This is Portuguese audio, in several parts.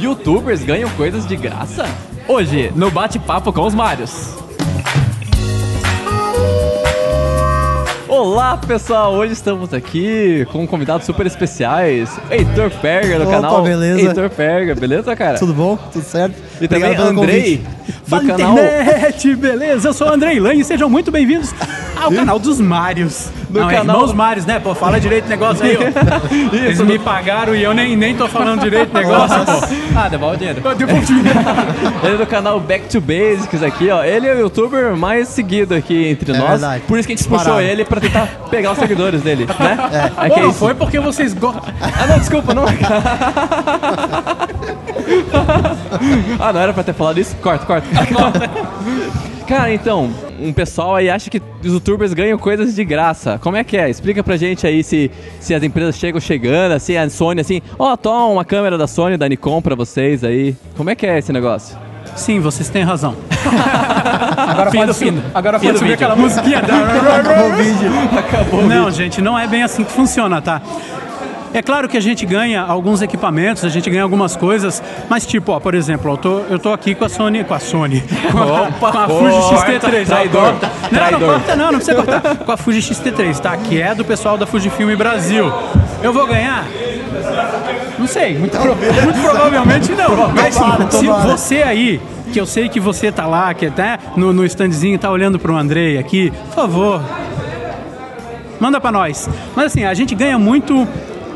Youtubers ganham coisas de graça? Hoje, no bate-papo com os Marios. Olá pessoal, hoje estamos aqui com convidados super especiais, Heitor Perga do Opa, canal beleza? Heitor Perga, beleza cara? Tudo bom? Tudo certo? E também Obrigado pelo Andrei do Fala canal internet, beleza? Eu sou o Andrei Lane, sejam muito bem-vindos ao canal dos Marios. Do Não, é canal- Irmãos Marios, né? Pô, fala direito o negócio aí, ó. Eles me pagaram e eu nem, nem tô falando direito o negócio, pô. Ah, devolve o dinheiro. Ele é do canal Back to Basics aqui, ó. Ele é o youtuber mais seguido aqui entre É nós. verdade. Por isso que a gente Disparado. puxou ele pra tentar pegar os seguidores dele, né? É, Pô, que é não isso. foi porque vocês gostam. Ah, não, desculpa, não. ah, não era pra ter falado isso? Corta, corta. Cara, então, um pessoal aí acha que os youtubers ganham coisas de graça. Como é que é? Explica pra gente aí se, se as empresas chegam chegando, assim, a Sony assim, ó, toma uma câmera da Sony, da Nikon pra vocês aí. Como é que é esse negócio? Sim, vocês têm razão. Agora Fim pode do fim. agora Fim pode subir vídeo. aquela musiquinha. Acabou o vídeo. Acabou. Não, gente, não é bem assim que funciona, tá? É claro que a gente ganha alguns equipamentos, a gente ganha algumas coisas, mas tipo, ó, por exemplo, eu tô, eu tô aqui com a Sony, com a Sony, com a, Opa, com a Fuji corta, X-T3. ó, traidor. Não, não traidor. corta não, não precisa cortar. Com a Fuji X-T3, tá? Que é do pessoal da Fujifilm Brasil. Eu vou ganhar? Não sei, muito, pro- muito provavelmente não. Mas se você aí, que eu sei que você tá lá, que até no, no standzinho tá olhando pro Andrei aqui, por favor, manda pra nós. Mas assim, a gente ganha muito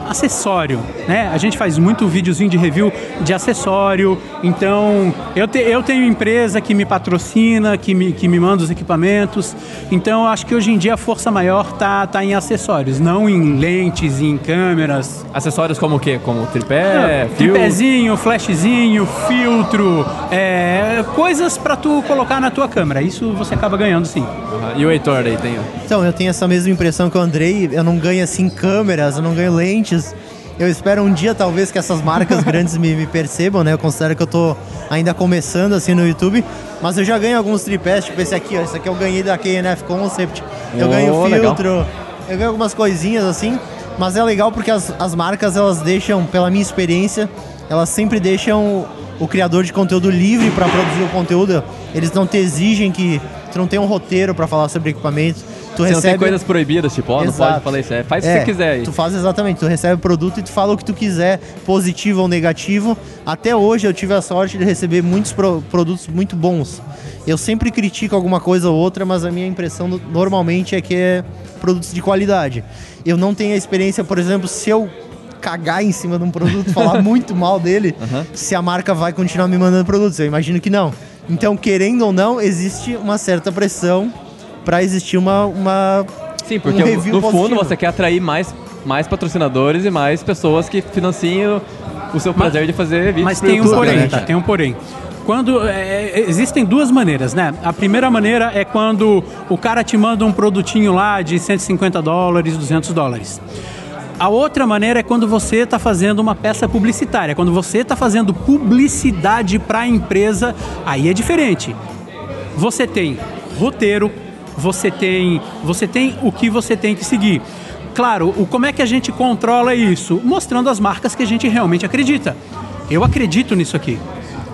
acessório, né? A gente faz muito videozinho de review de acessório. Então, eu, te- eu tenho empresa que me patrocina, que me, que me manda os equipamentos. Então, eu acho que hoje em dia a força maior tá, tá em acessórios, não em lentes, em câmeras. Acessórios como o quê? Como tripé, fio? Tripézinho, flashzinho, filtro, é, coisas pra tu colocar na tua câmera. Isso você acaba ganhando sim. Aham. E o Heitor aí tem. Então, eu tenho essa mesma impressão que o Andrei. Eu não ganho assim câmeras, eu não ganho lentes. Eu espero um dia, talvez, que essas marcas grandes me, me percebam, né? Eu considero que eu tô ainda começando assim no YouTube. Mas eu já ganho alguns tripés, tipo esse aqui, ó. Esse aqui eu ganhei da KNF Concept. Eu Oh, ganho legal. filtro, eu ganho algumas coisinhas assim. Mas é legal porque as, as marcas, elas deixam, pela minha experiência, elas sempre deixam o criador de conteúdo livre para produzir o conteúdo. Eles não te exigem que tu não tem um roteiro para falar sobre equipamento. Tu Você não tem recebe coisas proibidas, tipo, ó, não pode falar isso. É, faz o É, que você quiser aí. Tu faz exatamente, tu recebe o produto e tu fala o que tu quiser, positivo ou negativo. Até hoje eu tive a sorte de receber muitos pro- produtos muito bons. Eu sempre critico alguma coisa ou outra, mas a minha impressão no- normalmente é que é produtos de qualidade. Eu não tenho a experiência, por exemplo, se eu cagar em cima de um produto, falar muito mal dele, se a marca vai continuar me mandando produtos. Eu imagino que não. Então, querendo ou não, existe uma certa pressão para existir uma, uma Sim, porque um no- review no fundo você quer atrair mais, mais patrocinadores e mais pessoas que financiem o, o seu prazer de fazer vídeos Mas tem um porém, né? tá? Tem um porém. Quando é, existem duas maneiras, né? A primeira maneira é quando o cara te manda um produtinho lá de 150 dólares, 200 dólares. A outra maneira é quando você está fazendo uma peça publicitária, quando você está fazendo publicidade para a empresa, aí é diferente. Você tem roteiro, você tem, você tem o que você tem que seguir. Claro, o, como é que a gente controla isso? Mostrando as marcas que a gente realmente acredita. Eu acredito nisso aqui.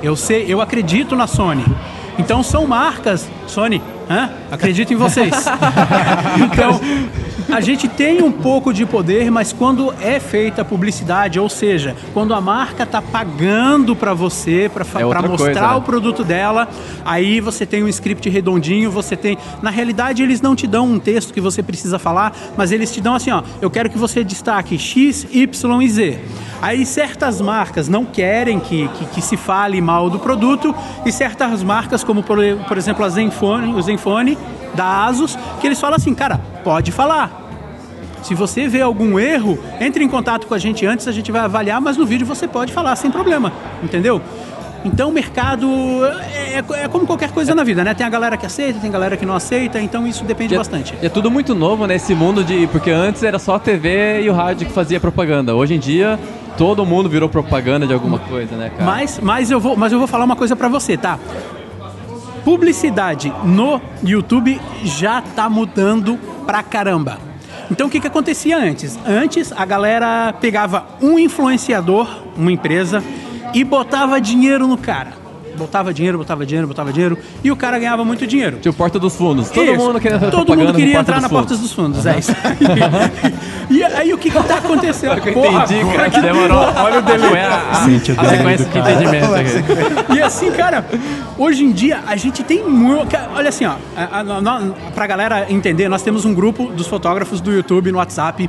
Eu sei, eu acredito na Sony. Então são marcas, Sony, hã? acredito em vocês. então, a gente tem um pouco de poder, mas quando é feita a publicidade, ou seja, quando a marca está pagando para você, para É mostrar coisa, né? o produto dela, aí você tem um script redondinho, você tem. Na realidade, eles não te dão um texto que você precisa falar, mas eles te dão assim, ó, eu quero que você destaque X, Y e Z. Aí certas marcas não querem que, que, que se fale mal do produto, e certas marcas, como por, por exemplo a Zenfone, o Zenfone da Asus, que eles falam assim, cara, pode falar. Se você vê algum erro, entre em contato com a gente antes, a gente vai avaliar, mas no vídeo você pode falar sem problema, entendeu? Então o mercado é, é- é como qualquer coisa na vida, né? Tem a galera que aceita, tem a galera que não aceita, então isso depende é- bastante. É tudo muito novo nesse mundo de. Porque antes era só a TV e o rádio que fazia propaganda. Hoje em dia, todo mundo virou propaganda de alguma coisa, né, cara? Mas, mas, eu vou, mas eu vou falar uma coisa pra você, tá? Publicidade no YouTube já tá mudando pra caramba. Então o que, que acontecia antes? Antes a galera pegava um influenciador, uma empresa, e botava dinheiro no cara. Botava dinheiro, botava dinheiro, botava dinheiro, e o cara ganhava muito dinheiro. Tipo, Porta dos Fundos. Todo Isso. mundo queria Todo mundo queria entrar na Fundos. Porta dos Fundos, é isso. e aí o que que tá acontecendo? Eu entendi, cara, que demorou. Olha o delay. A, a, Gente, o a sequência do de cara. entendimento aqui. E assim, cara, hoje em dia a gente tem muito. Olha assim, ó, a, a, a, pra galera entender, nós temos um grupo dos fotógrafos do YouTube no WhatsApp.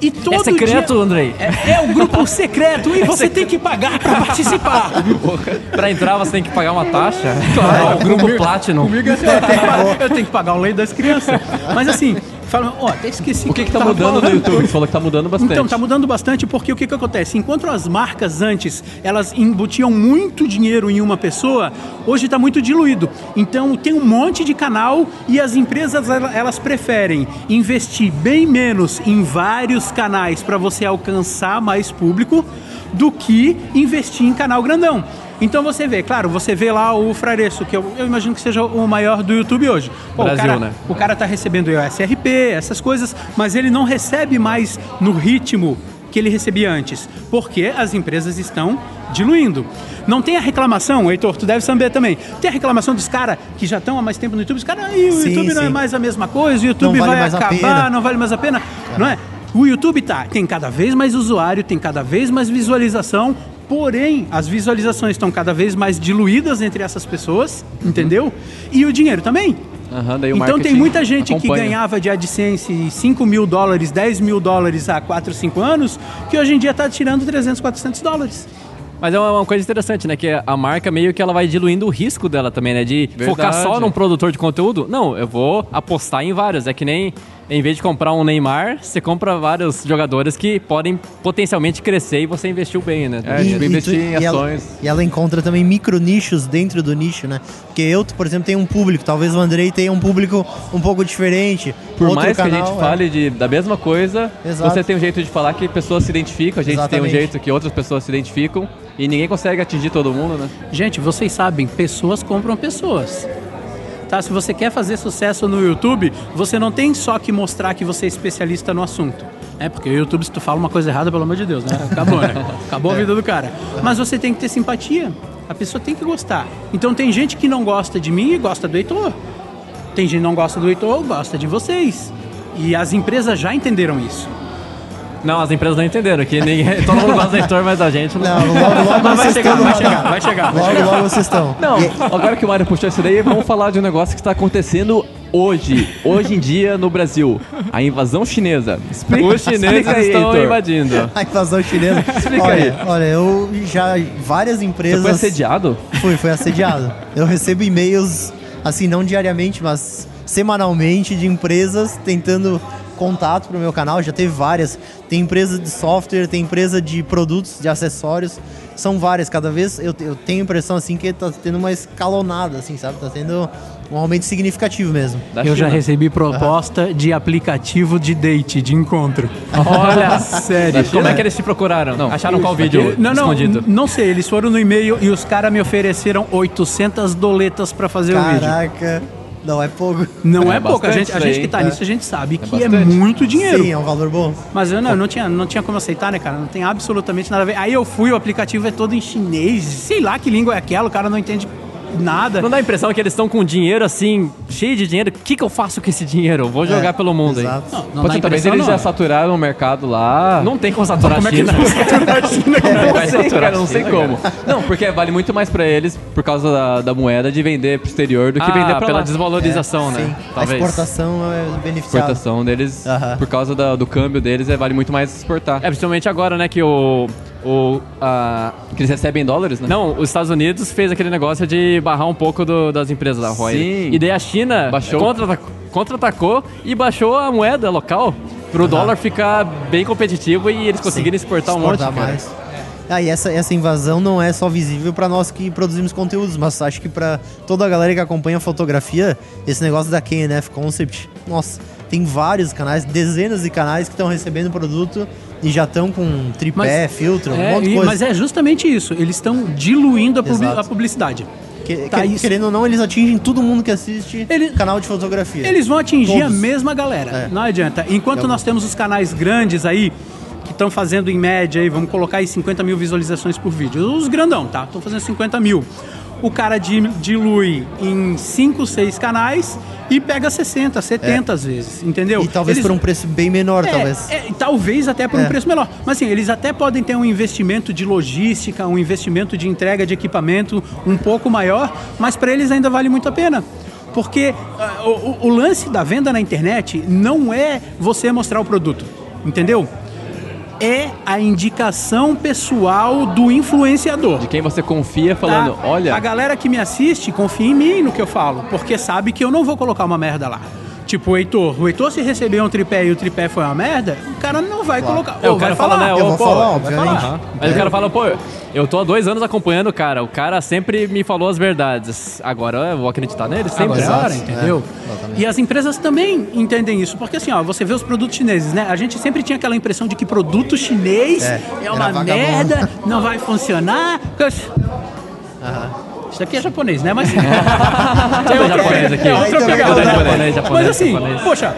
E todo É secreto, dia- Andrei? É, é o grupo secreto e você tem que pagar pra participar. Pra entrar, você tem que pagar uma taxa. Claro, o grupo Platinum. Comigo é assim, eu, tenho que pagar, eu tenho que pagar o lei das crianças. Mas assim, fala, ó, até esqueci O que, que tá eu tava mudando no falando. YouTube? Você falou que tá mudando bastante. Então, tá mudando bastante porque o que, que acontece? Enquanto as marcas antes, elas embutiam muito dinheiro em uma pessoa, hoje está muito diluído. Então, tem um monte de canal e as empresas, ela- elas preferem investir bem menos em vários canais para você alcançar mais público do que investir em canal grandão. Então você vê, claro, você vê lá o Frareço, que eu, eu imagino que seja o maior do YouTube hoje. Pô, Brasil, o cara, né? o cara tá recebendo o SRP, essas coisas, mas ele não recebe mais no ritmo que ele recebia antes, porque as empresas estão diluindo. Não tem a reclamação, Heitor, tu deve saber também. Tem a reclamação dos caras que já estão há mais tempo no YouTube, os caras, "Ih, o Sim, YouTube não é sim. mais a mesma coisa, o YouTube vale vai acabar, pena." não vale mais a pena, não é? O YouTube tá, tem cada vez mais usuário, tem cada vez mais visualização, porém as visualizações estão cada vez mais diluídas entre essas pessoas, entendeu? E o dinheiro também. Aham, daí o Então tem muita gente que acompanha. ganhava de AdSense 5 mil dólares, 10 mil dólares há 4, 5 anos, que hoje em dia está tirando 300, 400 dólares. Mas é uma uma coisa interessante, né? Que a marca meio que ela vai diluindo o risco dela também, né? De focar só num produtor de conteúdo. Não, eu vou apostar em vários. É que nem, em vez de comprar um Neymar, você compra vários jogadores que podem potencialmente crescer e você investiu bem, né? E- tipo, e investir tu- em e ela- ações. E ela, encontra também micro nichos dentro do nicho, né? Porque eu, por exemplo, tenho um público, talvez o Andrei tenha um público um pouco diferente. Por Outro mais que a canal, gente é. fale de, da mesma coisa, Exato. você tem um jeito de falar que pessoas se identificam, a gente tem Exatamente. um jeito que outras pessoas se identificam e ninguém consegue atingir todo mundo, né? Gente, vocês sabem, pessoas compram pessoas. Tá? Se você quer fazer sucesso no YouTube, você não tem só que mostrar que você é especialista no assunto. É, porque o YouTube, se tu fala uma coisa errada, pelo amor de Deus, né? Acabou, né? Acabou a vida do cara. Mas você tem que ter simpatia. A pessoa tem que gostar. Então tem gente que não gosta de mim e gosta do Heitor. Tem gente que não gosta do Heitor, gosta de vocês. E as empresas já entenderam isso. Não, as empresas não entenderam, que ninguém, todo mundo gosta do Heitor, mas a gente não. Não, logo, logo Mas vai vocês chegar, estão no vai chegar, vai chegar. Logo, logo vocês estão. Não, agora que o Mário puxou isso daí, vamos falar de um negócio que está acontecendo hoje, hoje em dia no Brasil. A invasão chinesa. Os chineses explica aí, estão Heitor. invadindo. A invasão chinesa. Explica olha, aí. Olha, eu já. Várias Você empresas. foi assediado? Fui, fui assediado. Eu recebo e-mails, assim, não diariamente, mas semanalmente, de empresas tentando contato pro meu canal. Já teve várias. Tem empresa de software, tem empresa de produtos, de acessórios. São várias. Cada vez eu, eu tenho a impressão, assim, que tá tendo uma escalonada, assim, sabe? Tá tendo um aumento significativo mesmo. Da Eu já recebi proposta de aplicativo de date, de encontro. Olha, sério. Como é que eles te procuraram? Não. Acharam qual vídeo Não, não, escondido? não sei. Eles foram no e-mail e os caras me ofereceram 800 doletas pra fazer o vídeo. Caraca. Não, é pouco. Não é, É pouco. A gente, a gente que tá é. nisso, a gente sabe que é bastante. muito dinheiro. Sim, é um valor bom. Mas eu não, eu não, tinha, não tinha como aceitar, né, cara? Não tem absolutamente nada a ver. Aí eu fui, o aplicativo é todo em chinês, sei lá que língua é aquela, o cara não entende nada. Não dá a impressão que eles estão com dinheiro assim, cheio de dinheiro. O que, que eu faço com esse dinheiro? Vou jogar É, pelo mundo exato. aí. Não, não Pode talvez eles não. já saturaram o mercado lá. Não tem como saturar Como a é que China. eles vão saturar a China? Como Não vai sei, saturar cara, a não sei China, como. Não, porque vale muito mais pra eles, por causa da, da moeda, de vender pro exterior do que Ah, vender pra pela lá. desvalorização, Sim, né? a Talvez. exportação é beneficiada. exportação deles, Aham. por causa da- do câmbio deles, é, vale muito mais exportar. É, principalmente agora, né, que o... o a, que eles recebem em dólares, né? Não, os Estados Unidos fez aquele negócio de barrar um pouco do- das empresas da Roy. Sim. E daí a China Baixou. contra- contra-atacou e baixou a moeda local pro dólar ficar bem competitivo e eles conseguirem exportar um monte, exportar cara. mais. Ah, e essa, essa invasão não é só visível para nós que produzimos conteúdos, mas acho que para toda a galera que acompanha a fotografia, esse negócio da KNF Concept, nossa, tem vários canais, dezenas de canais que estão recebendo produto e já estão com tripé, filtro, um É, monte de coisa. mas é justamente isso. Eles estão diluindo a, a publicidade. Que- tá que- querendo ou não, eles atingem todo mundo que assiste Ele- canal de fotografia. Eles vão atingir Todos. a mesma galera. É. Não adianta. Enquanto nós temos os canais grandes aí, que estão fazendo em média aí, vamos colocar aí 50 mil visualizações por vídeo. Os grandão, tá? Estão fazendo 50 mil. O cara di- dilui em 5, 6 canais e pega 60, 70 às vezes, entendeu? E talvez Eles- por um preço bem menor, é, talvez. é, talvez até por um É. preço menor. Mas assim, eles até podem ter um investimento de logística, um investimento de entrega de equipamento um pouco maior, mas para eles ainda vale muito a pena. Porque o, o- o lance da venda na internet não é você mostrar o produto, entendeu? É a indicação pessoal do influenciador. De quem você confia falando, Tá? olha, A galera que me assiste confia em mim no que eu falo, porque sabe que eu não vou colocar uma merda lá. Tipo, o Heitor. O Heitor, se receber um tripé e o tripé foi uma merda, o cara não vai colocar. É, o cara fala, falar. né? Eu vou pô, falar, vai obviamente. falar. Mas o cara fala, pô, eu tô há dois anos acompanhando o cara. O cara sempre me falou as verdades. Agora eu vou acreditar nele sempre. Agora, Exato. entendeu? É, e as empresas também entendem isso, porque assim, ó, você vê os produtos chineses, né? A gente sempre tinha aquela impressão de que produto chinês É, é, uma merda, não vai funcionar. Isso daqui é japonês, né? Mas é japonês aqui. É outra pegada. é japonês, japonês, Mas assim, japonês. poxa,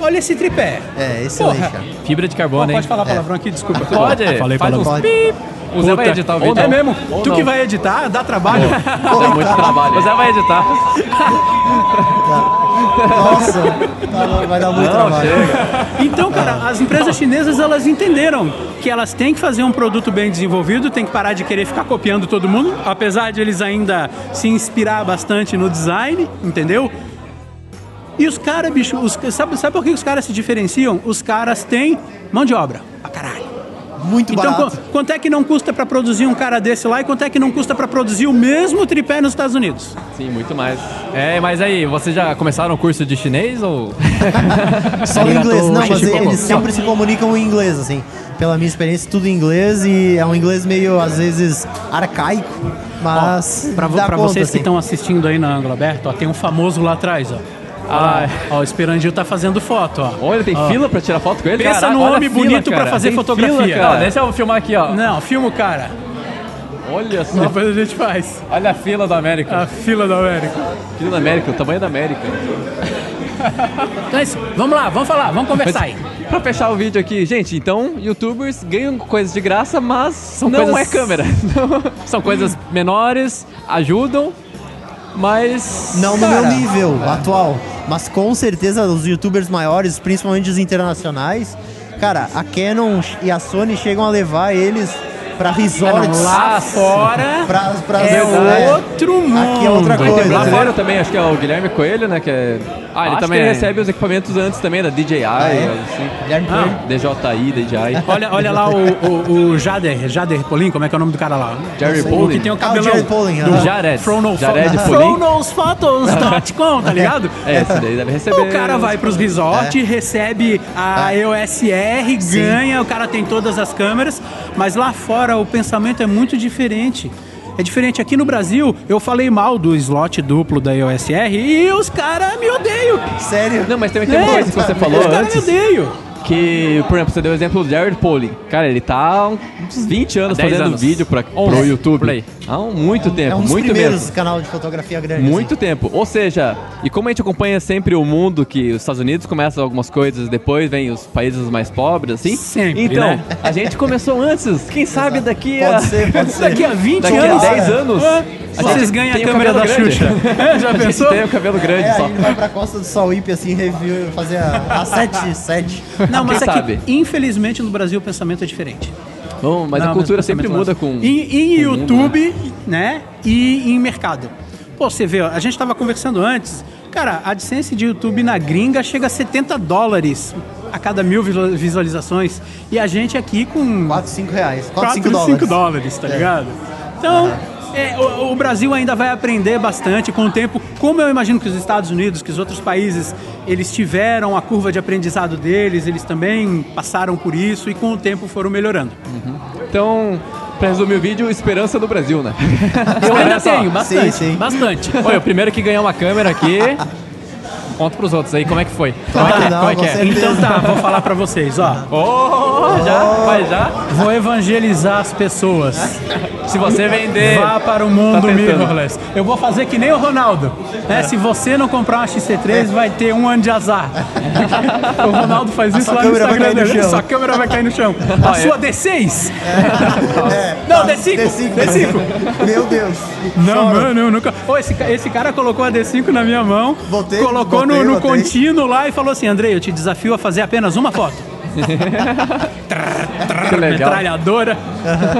olha esse tripé. É, excelente, Porra. cara. Fibra de carbono, hein? pode falar palavrão aqui, desculpa. Pode. Falei palavrão. pip. O Zé vai editar o Ou vídeo. É mesmo? Ou tu não. que vai editar, dá trabalho. dá muito trabalho. O Zé vai editar. Nossa, tá- vai dar muito trabalho. Então, cara, as empresas chinesas elas entenderam que elas têm que fazer um produto bem desenvolvido, tem que parar de querer ficar copiando todo mundo, apesar de eles ainda se inspirar bastante no design, entendeu? E os caras, bicho, os- sabe, sabe por que os caras se diferenciam? Os caras têm mão de obra, pra caralho. Muito Então, barato. qu- quanto é que não custa pra produzir um cara desse lá e quanto é que não custa pra produzir o mesmo tripé nos Estados Unidos? sim, muito mais. É, mas aí, vocês já começaram o curso de chinês ou... Só em inglês, não, mas eles sempre se comunicam em inglês, assim. Pela minha experiência, tudo em inglês e é um inglês meio, às vezes, arcaico, mas. Conta, vocês que assim. estão assistindo aí na ângulo aberto, ó, tem um famoso lá atrás, ó. Ah, Ó, o Esperandil tá fazendo foto, ó. Olha, tem Ó. fila pra tirar foto com ele? Pensa Caraca, a homem fila, bonito pra cara. fazer Tem fotografia. fila, Não, cara. deixa eu filmar aqui, ó. Não, filma o cara. Olha só. Depois a gente faz. Olha a fila do América. A fila da América. Fila da América, o tamanho da América. Então é isso. Vamos lá, vamos falar, vamos conversar aí. Pra fechar o vídeo aqui, gente, então, youtubers ganham coisas de graça, mas São não coisas- é câmera. São coisas menores, ajudam, mas... Não no cara, meu nível atual, mas com certeza os youtubers maiores, principalmente os internacionais, cara, a Canon e a Sony chegam a levar eles pra resorts. Lá fora Pra, pra é é, outro mundo. Aqui é outra Tem coisa. brasileiro também, acho que é o Guilherme Coelho, né? Que é... Ah, ele acho também que é. recebe os equipamentos antes também, da DJI, é? assim. Guilherme Ah. Coelho. DJI, DJI. Olha, olha lá o, o, o Jader, Jader Polin, como é que é o nome do cara lá? Jerry. O que tem o Ah, o. Jared Polin, do. Jared. Frono- Jared Polin. Fronosfotos.com, tá ligado? É, esse daí deve receber. O cara vai pros resorts, recebe a EOSR, Sim. ganha, o cara tem todas as câmeras, mas lá fora o pensamento é muito diferente. É diferente. Aqui no Brasil, eu falei mal do slot duplo da EOSR e os caras me odeiam. Sério? Não, mas também tem uma É, coisa que você falou Os caras me antes. odeiam. Que, por exemplo, você deu o exemplo do Jared Polling. Cara, ele tá há uns 20 anos Há 10 fazendo anos. vídeo pra, pro 11, YouTube. por aí. Há um- muito tempo, É um dos muito primeiros mesmo. canal de fotografia grande. Muito assim. tempo. Ou seja, e como a gente acompanha sempre o mundo, que os Estados Unidos começam algumas coisas, depois vem os países mais pobres, assim. Sempre, Então, né? a gente começou antes. Quem sabe daqui a. Pode ser, pode ser. Daqui a 20 Daqui a anos. 10 anos. a Vocês ganham a câmera da grande. Xuxa. É, já A gente pensou? tem o cabelo grande É, só. vai pra Costa do Sauípe, assim, review, fazer a, a 7, 7. Não, mas é sabe? que, infelizmente, no Brasil o pensamento é diferente. Bom, mas Não, a cultura mas sempre pensamento muda com. Em, em com o mundo, YouTube, né? E em mercado. Pô, você vê, ó, a gente tava conversando antes. Cara, a AdSense de YouTube na gringa chega a 70 dólares a cada mil visual- visualizações. E a gente aqui com 4, 5 reais. 4, 4, 5 5 dólares. dólares, tá É. ligado? Então, é, o, o Brasil ainda vai aprender bastante com o tempo, como eu imagino que os Estados Unidos, que os outros países, eles tiveram a curva de aprendizado deles, eles também passaram por isso e com o tempo foram melhorando. Então, pra resumir o vídeo, esperança do Brasil, né? Eu ainda Olha tenho, bastante, Sim, sim. bastante. Oi, o primeiro que ganhou uma câmera aqui... Conta pros outros aí como é que foi. Como é que é? não, Como é que é? Então tá, vou falar pra vocês, ó. Oh, já? Vai já? Vou evangelizar as pessoas. Se você vender. Vá para o Tá mundo tentando. mirrorless. Eu vou fazer que nem o Ronaldo. né? Se você não comprar uma XC3, vai ter um ano de azar. o Ronaldo faz isso sua lá no câmera vai Instagram cair no. Sua câmera vai cair no chão. A Olha. sua D6. É, Não, D5. D5. D5. Meu Deus. Não, Choro. mano, eu nunca. Ô, esse, esse cara colocou a D5 na minha mão, Botei, colocou botei, no, no botei. contínuo lá e falou assim: Andrei, eu te desafio a fazer apenas uma foto. Que legal. Metralhadora.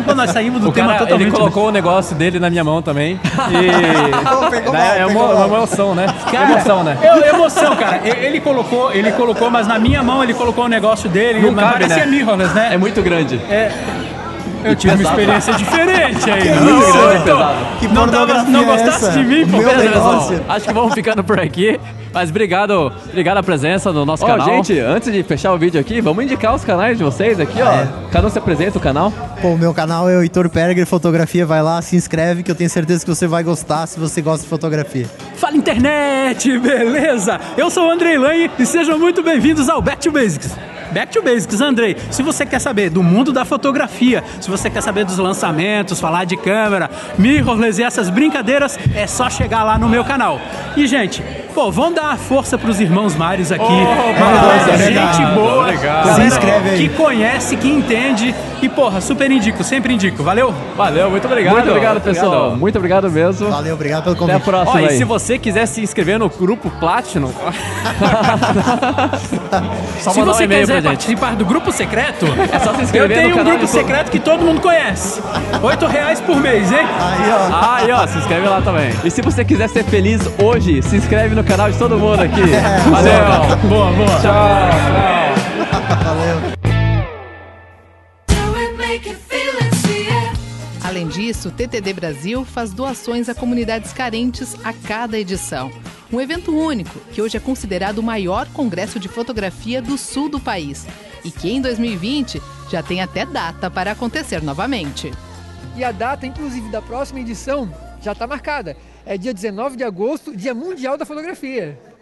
Pô, nós saímos do O tema cara, totalmente. ele colocou o negócio dele na minha mão também. E. Pegou Daí mal, é pegou uma, mal. uma emoção, né? Cara, emoção, né? Eu, emoção, cara. Ele colocou, ele colocou, mas na minha mão ele colocou o negócio dele. Não mas cabe, parecia né? mirrorless, né? É muito grande. Eu tive uma experiência diferente aí. Que não, isso, né, então? Que não, tava, não é gostasse de mim, pô. Acho que vamos ficando por aqui. Mas obrigado, obrigado a presença no nosso Ó, canal. gente, antes de fechar o vídeo aqui, vamos indicar os canais de vocês aqui, ó. É. Cada um se apresenta o canal. Pô, o meu canal é o Heitor Perger Fotografia. Vai lá, se inscreve que eu tenho certeza que você vai gostar se você gosta de fotografia. Fala internet, beleza? Eu sou o Andrei Lange e sejam muito bem-vindos ao Back to Basics. Back to Basics, Andrei. Se você quer saber do mundo da fotografia, se você quer saber dos lançamentos, falar de câmera, mirrorless e essas brincadeiras, é só chegar lá no meu canal. E, gente, pô, vamos dar uma força pros irmãos Mares aqui. Galera, é gente boa, Se inscreve aí. que conhece, que entende. E, porra, super indico, sempre indico. Valeu? Valeu, muito obrigado. Muito obrigado, pessoal. Muito obrigado mesmo. Valeu, obrigado pelo Até a convite. próxima Ó, e se você quiser se inscrever no grupo Platinum, só Se um você quiser pra gente. participar do grupo secreto, É só se eu inscrever tenho no um canal grupo secreto que todo mundo conhece. Oito reais por mês, hein? Aí, ó. Aí, ó, se inscreve lá também. E se você quiser ser feliz hoje, se inscreve no canal de todo mundo aqui. Valeu. Boa, boa. Tchau, tchau. Valeu. Além disso, o TTD Brasil faz doações a comunidades carentes a cada edição. Um evento único, que hoje é considerado o maior congresso de fotografia do sul do país. E que em 2020 já tem até data para acontecer novamente. E a data, inclusive, da próxima edição já está marcada. É dia 19 de agosto, Dia Mundial da Fotografia.